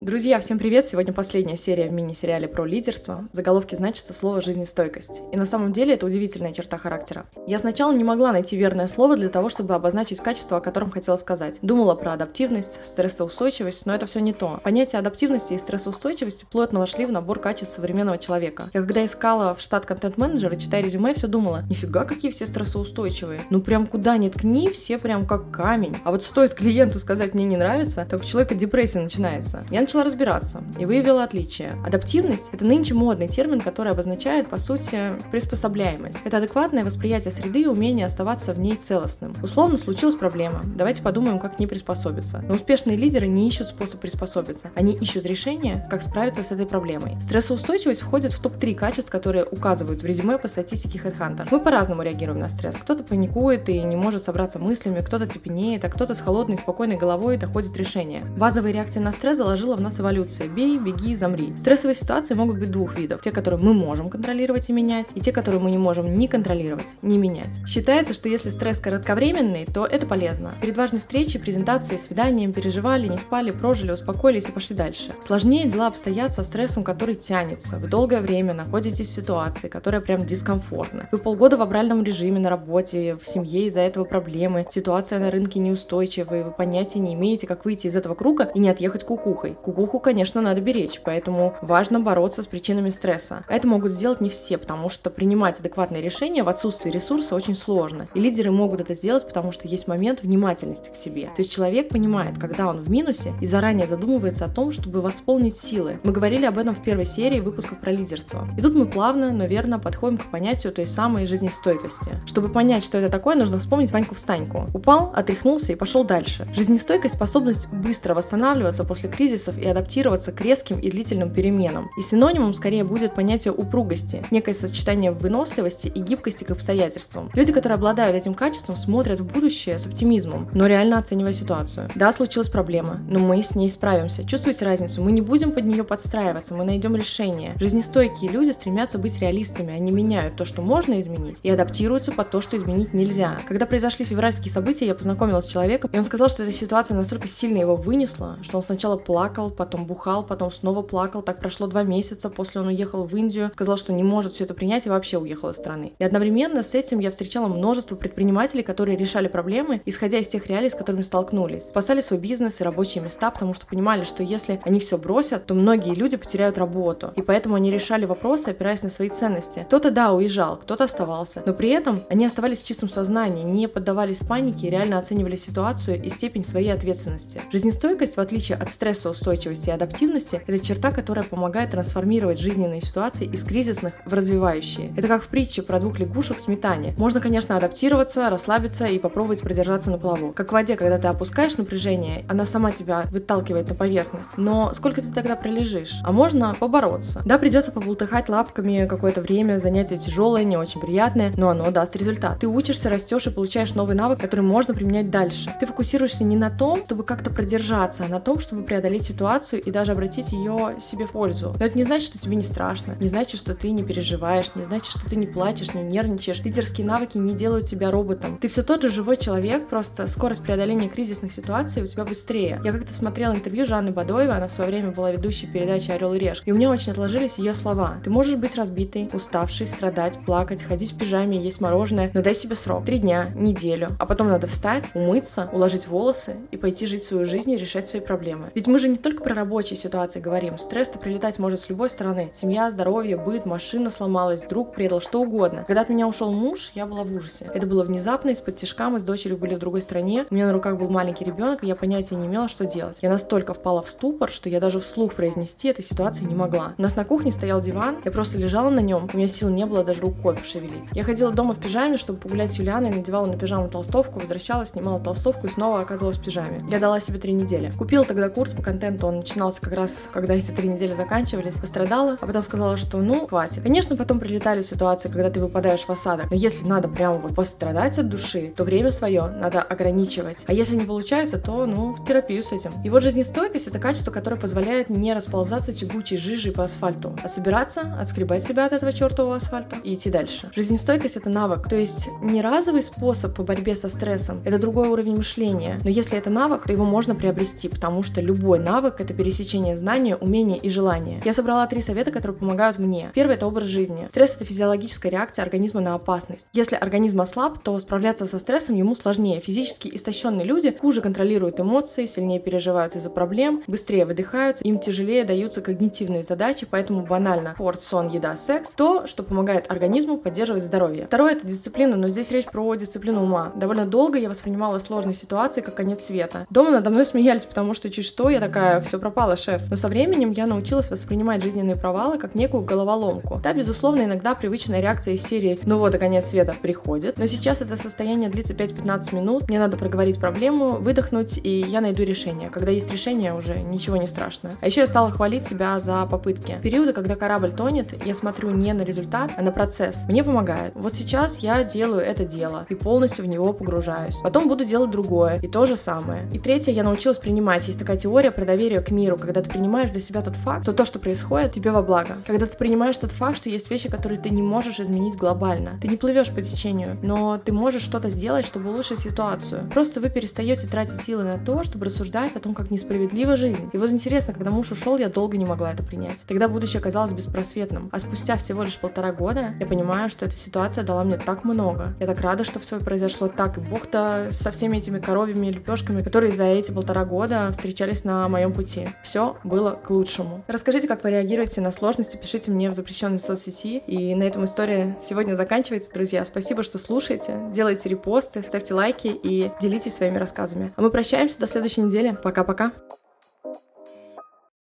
Друзья, всем привет! Сегодня последняя серия в мини-сериале про лидерство. В заголовке значится слово «жизнестойкость». И на самом деле это удивительная черта характера. Я сначала не могла найти верное слово для того, чтобы обозначить качество, о котором хотела сказать. Думала про адаптивность, стрессоустойчивость, но это все не то. Понятия адаптивности и стрессоустойчивости плотно вошли в набор качеств современного человека. Я когда искала в штат контент-менеджера, читая резюме, все думала, нифига какие все стрессоустойчивые. Ну прям куда ни ткни, все прям как камень. А вот стоит клиенту сказать «мне не нравится», так у человека депрессия начинается. Я начала разбираться и выявила отличия. Адаптивность – это нынче модный термин, который обозначает, по сути, приспособляемость. Это адекватное восприятие среды и умение оставаться в ней целостным. Условно случилась проблема. Давайте подумаем, как к ней приспособиться. Но успешные лидеры не ищут способ приспособиться. Они ищут решение, как справиться с этой проблемой. Стрессоустойчивость входит в топ-3 качеств, которые указывают в резюме по статистике HeadHunter. Мы по-разному реагируем на стресс. Кто-то паникует и не может собраться мыслями, кто-то цепенеет, а кто-то с холодной, спокойной головой доходит решение. Базовая реакция на стресс заложила в нас эволюция. Бей, беги, замри. Стрессовые ситуации могут быть двух видов. Те, которые мы можем контролировать и менять, и те, которые мы не можем ни контролировать, ни менять. Считается, что если стресс кратковременный, то это полезно. Перед важной встречей, презентацией, свиданием переживали, не спали, прожили, успокоились и пошли дальше. Сложнее дела обстоят со стрессом, который тянется. Вы долгое время находитесь в ситуации, которая прям дискомфортна. Вы полгода в абральном режиме на работе, в семье из-за этого проблемы, ситуация на рынке неустойчивая, вы понятия не имеете, как выйти из этого круга и не отъехать кукухой. Кукуху, конечно, надо беречь, поэтому важно бороться с причинами стресса. Это могут сделать не все, потому что принимать адекватные решения в отсутствии ресурса очень сложно. И лидеры могут это сделать, потому что есть момент внимательности к себе. То есть человек понимает, когда он в минусе и заранее задумывается о том, чтобы восполнить силы. Мы говорили об этом в первой серии выпусков про лидерство. И тут мы плавно, но верно подходим к понятию той самой жизнестойкости. Чтобы понять, что это такое, нужно вспомнить Ваньку встаньку. Упал, отряхнулся и пошел дальше. Жизнестойкость – способность быстро восстанавливаться после кризисов и адаптироваться к резким и длительным переменам. И синонимом скорее будет понятие упругости, некое сочетание выносливости и гибкости к обстоятельствам. Люди, которые обладают этим качеством, смотрят в будущее с оптимизмом, но реально оценивая ситуацию. Да, случилась проблема, но мы с ней справимся. Чувствуете разницу? Мы не будем под нее подстраиваться, мы найдем решение. Жизнестойкие люди стремятся быть реалистами, они меняют то, что можно изменить, и адаптируются под то, что изменить нельзя. Когда произошли февральские события, я познакомилась с человеком, и он сказал, что эта ситуация настолько сильно его вынесла, что он сначала плакал, потом бухал, потом снова плакал. Так прошло два месяца, после он уехал в Индию, сказал, что не может все это принять и вообще уехал из страны. И одновременно с этим я встречала множество предпринимателей, которые решали проблемы, исходя из тех реалий, с которыми столкнулись. Спасали свой бизнес и рабочие места, потому что понимали, что если они все бросят, то многие люди потеряют работу. И поэтому они решали вопросы, опираясь на свои ценности. Кто-то, да, уезжал, кто-то оставался. Но при этом они оставались в чистом сознании, не поддавались панике и реально оценивали ситуацию и степень своей ответственности. Жизнестойкость, в отличие от стрессоустойчивости и адаптивности – это черта, которая помогает трансформировать жизненные ситуации из кризисных в развивающие. Это как в притче про двух лягушек в сметане. Можно, конечно, адаптироваться, расслабиться и попробовать продержаться на плаву. Как в воде, когда ты опускаешь напряжение, она сама тебя выталкивает на поверхность. Но сколько ты тогда пролежишь? А можно побороться. Да, придется побултыхать лапками какое-то время, занятие тяжелое, не очень приятное, но оно даст результат. Ты учишься, растешь и получаешь новый навык, который можно применять дальше. Ты фокусируешься не на том, чтобы как-то продержаться, а на том, чтобы преодолеть ситуацию и даже обратить ее себе в пользу. Но это не значит, что тебе не страшно, не значит, что ты не переживаешь, не значит, что ты не плачешь, не нервничаешь. Лидерские навыки не делают тебя роботом. Ты все тот же живой человек, просто скорость преодоления кризисных ситуаций у тебя быстрее. Я как-то смотрела интервью Жанны Бадоевой, она в свое время была ведущей передачи «Орел и Реж», и у меня очень отложились ее слова. Ты можешь быть разбитый, уставший, страдать, плакать, ходить в пижаме, есть мороженое, но дай себе срок. Три дня, неделю. А потом надо встать, умыться, уложить волосы и пойти жить свою жизнь и решать свои проблемы. Ведь мы же не только про рабочие ситуации говорим. Стресс-то прилетать может с любой стороны. Семья, здоровье, быт, машина сломалась, друг предал, что угодно. Когда от меня ушел муж, я была в ужасе. Это было внезапно, из-под тяжка, мы с дочерью были в другой стране, у меня на руках был маленький ребенок, и я понятия не имела, что делать. Я настолько впала в ступор, что я даже вслух произнести этой ситуации не могла. У нас на кухне стоял диван, я просто лежала на нем, у меня сил не было даже рукой пошевелить. Я ходила дома в пижаме, чтобы погулять с Юлианой, надевала на пижаму толстовку, возвращалась, снимала толстовку и снова оказывалась в пижаме. Я дала себе три недели. Купила тогда курс по контент момент, он начинался как раз, когда эти три недели заканчивались, пострадала, а потом сказала, что ну, хватит. Конечно, потом прилетали ситуации, когда ты выпадаешь в осадок, но если надо прямо вот пострадать от души, то время свое надо ограничивать. А если не получается, то, ну, в терапию с этим. И вот жизнестойкость — это качество, которое позволяет не расползаться тягучей жижей по асфальту, а собираться, отскребать себя от этого чертового асфальта и идти дальше. Жизнестойкость — это навык, то есть не разовый способ по борьбе со стрессом, это другой уровень мышления. Но если это навык, то его можно приобрести, потому что любой навык — это пересечение знания, умения и желания. Я собрала три совета, которые помогают мне. Первый — это образ жизни. Стресс — это физиологическая реакция организма на опасность. Если организм ослаб, то справляться со стрессом ему сложнее. Физически истощенные люди хуже контролируют эмоции, сильнее переживают из-за проблем, быстрее выдыхаются, им тяжелее даются когнитивные задачи, поэтому банально спорт, сон, еда, секс — то, что помогает организму поддерживать здоровье. Второе — это дисциплина, но здесь речь про дисциплину ума. Довольно долго я воспринимала сложные ситуации как конец света. Дома надо мной смеялись, потому что чуть что, я такая, все пропало, шеф. Но со временем я научилась воспринимать жизненные провалы как некую головоломку. Да, безусловно, иногда привычная реакция из серии «ну вот и конец света» приходит, но сейчас это состояние длится 5-15 минут, мне надо проговорить проблему, выдохнуть, и я найду решение. Когда есть решение, уже ничего не страшно. А еще я стала хвалить себя за попытки. В периоды, когда корабль тонет, я смотрю не на результат, а на процесс. Мне помогает. Вот сейчас я делаю это дело и полностью в него погружаюсь. Потом буду делать другое, и то же самое. И третье, я научилась принимать. Есть такая теория про доверие к миру, когда ты принимаешь для себя тот факт, что то, что происходит, тебе во благо. Когда ты принимаешь тот факт, что есть вещи, которые ты не можешь изменить глобально. Ты не плывешь по течению, но ты можешь что-то сделать, чтобы улучшить ситуацию. Просто вы перестаете тратить силы на то, чтобы рассуждать о том, как несправедлива жизнь. И вот интересно, когда муж ушел, я долго не могла это принять. Тогда будущее казалось беспросветным. А спустя всего лишь полтора года я понимаю, что эта ситуация дала мне так много. Я так рада, что все произошло так, и Бог-то со всеми этими коровьими лепешками, которые за эти полтора года встречались на моем пути. Все было к лучшему. Расскажите, как вы реагируете на сложности, пишите мне в запрещенной соцсети. И на этом история сегодня заканчивается, друзья. Спасибо, что слушаете, делайте репосты, ставьте лайки и делитесь своими рассказами. А мы прощаемся до следующей недели. Пока-пока.